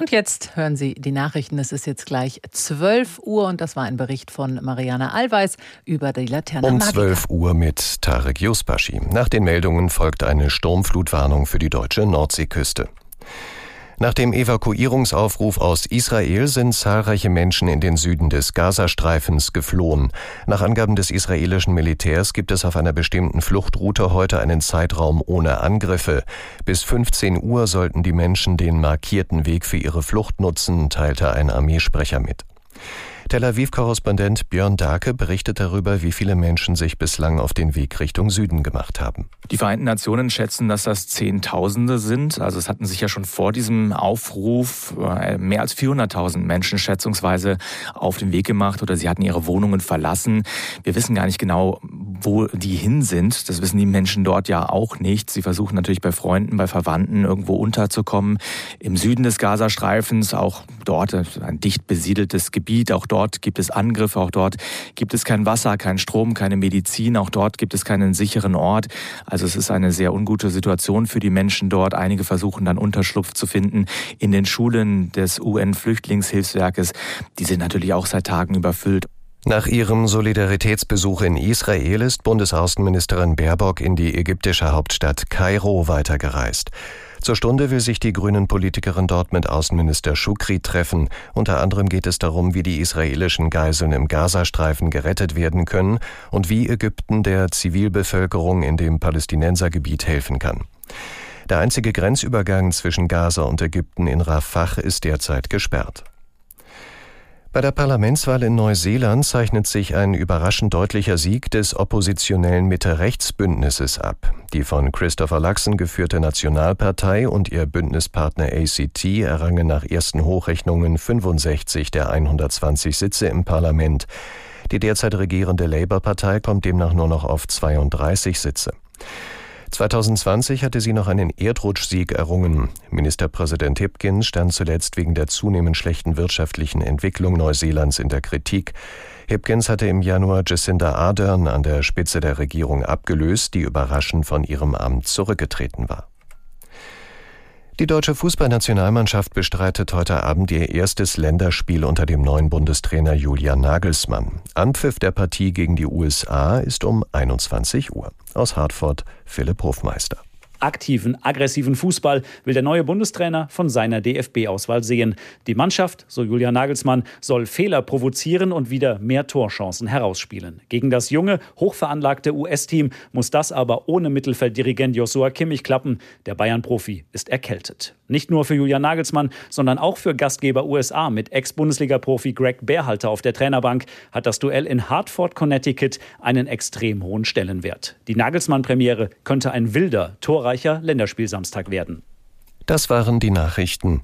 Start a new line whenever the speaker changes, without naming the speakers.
Und jetzt hören Sie die Nachrichten. Es ist jetzt gleich 12 Uhr und das war ein Bericht von Mariana Allweis über die Laterne.
Um 12 Uhr mit Tarek Yusbashi. Nach den Meldungen folgt eine Sturmflutwarnung für die deutsche Nordseeküste. Nach dem Evakuierungsaufruf aus Israel sind zahlreiche Menschen in den Süden des Gazastreifens geflohen. Nach Angaben des israelischen Militärs gibt es auf einer bestimmten Fluchtroute heute einen Zeitraum ohne Angriffe. Bis 15 Uhr sollten die Menschen den markierten Weg für ihre Flucht nutzen, teilte ein Armeesprecher mit. Tel Aviv-Korrespondent Björn Dake berichtet darüber, wie viele Menschen sich bislang auf den Weg Richtung Süden gemacht haben.
Die Vereinten Nationen schätzen, dass das Zehntausende sind. Also es hatten sich ja schon vor diesem Aufruf äh, mehr als 400.000 Menschen schätzungsweise auf den Weg gemacht oder sie hatten ihre Wohnungen verlassen. Wir wissen gar nicht genau, wo die hin sind. Das wissen die Menschen dort ja auch nicht. Sie versuchen natürlich bei Freunden, bei Verwandten irgendwo unterzukommen. Im Süden des Gazastreifens, auch dort ein dicht besiedeltes Gebiet, auch dort dort gibt es Angriffe, auch dort gibt es kein Wasser, kein Strom, keine Medizin, auch dort gibt es keinen sicheren Ort. Also es ist eine sehr ungute Situation für die Menschen dort. Einige versuchen dann Unterschlupf zu finden in den Schulen des UN-Flüchtlingshilfswerkes. Die sind natürlich auch seit Tagen überfüllt.
Nach ihrem Solidaritätsbesuch in Israel ist Bundesaußenministerin Baerbock in die ägyptische Hauptstadt Kairo weitergereist. Zur Stunde will sich die Grünen-Politikerin dort mit Außenminister Shukri treffen. Unter anderem geht es darum, wie die israelischen Geiseln im Gazastreifen gerettet werden können und wie Ägypten der Zivilbevölkerung in dem Palästinensergebiet helfen kann. Der einzige Grenzübergang zwischen Gaza und Ägypten in Rafah ist derzeit gesperrt. Bei der Parlamentswahl in Neuseeland zeichnet sich ein überraschend deutlicher Sieg des oppositionellen Mitte-Rechts-Bündnisses ab. Die von Christopher Luxon geführte Nationalpartei und ihr Bündnispartner ACT errangen nach ersten Hochrechnungen 65 der 120 Sitze im Parlament. Die derzeit regierende Labour-Partei kommt demnach nur noch auf 32 Sitze. 2020 hatte sie noch einen Erdrutschsieg errungen. Ministerpräsident Hipkins stand zuletzt wegen der zunehmend schlechten wirtschaftlichen Entwicklung Neuseelands in der Kritik. Hipkins hatte im Januar Jacinda Ardern an der Spitze der Regierung abgelöst, die überraschend von ihrem Amt zurückgetreten war. Die deutsche Fußballnationalmannschaft bestreitet heute Abend ihr erstes Länderspiel unter dem neuen Bundestrainer Julian Nagelsmann. Anpfiff der Partie gegen die USA ist um 21 Uhr. Aus Hartford Philipp Hofmeister
aktiven, aggressiven Fußball will der neue Bundestrainer von seiner DFB-Auswahl sehen. Die Mannschaft, so Julian Nagelsmann, soll Fehler provozieren und wieder mehr Torchancen herausspielen. Gegen das junge, hochveranlagte US-Team muss das aber ohne Mittelfelddirigent Joshua Kimmich klappen. Der Bayern-Profi ist erkältet. Nicht nur für Julian Nagelsmann, sondern auch für Gastgeber USA mit Ex-Bundesliga-Profi Greg Berhalter auf der Trainerbank hat das Duell in Hartford, Connecticut einen extrem hohen Stellenwert. Die Nagelsmann-Premiere könnte ein wilder, torreicher Länderspielsamstag werden.
Das waren die Nachrichten.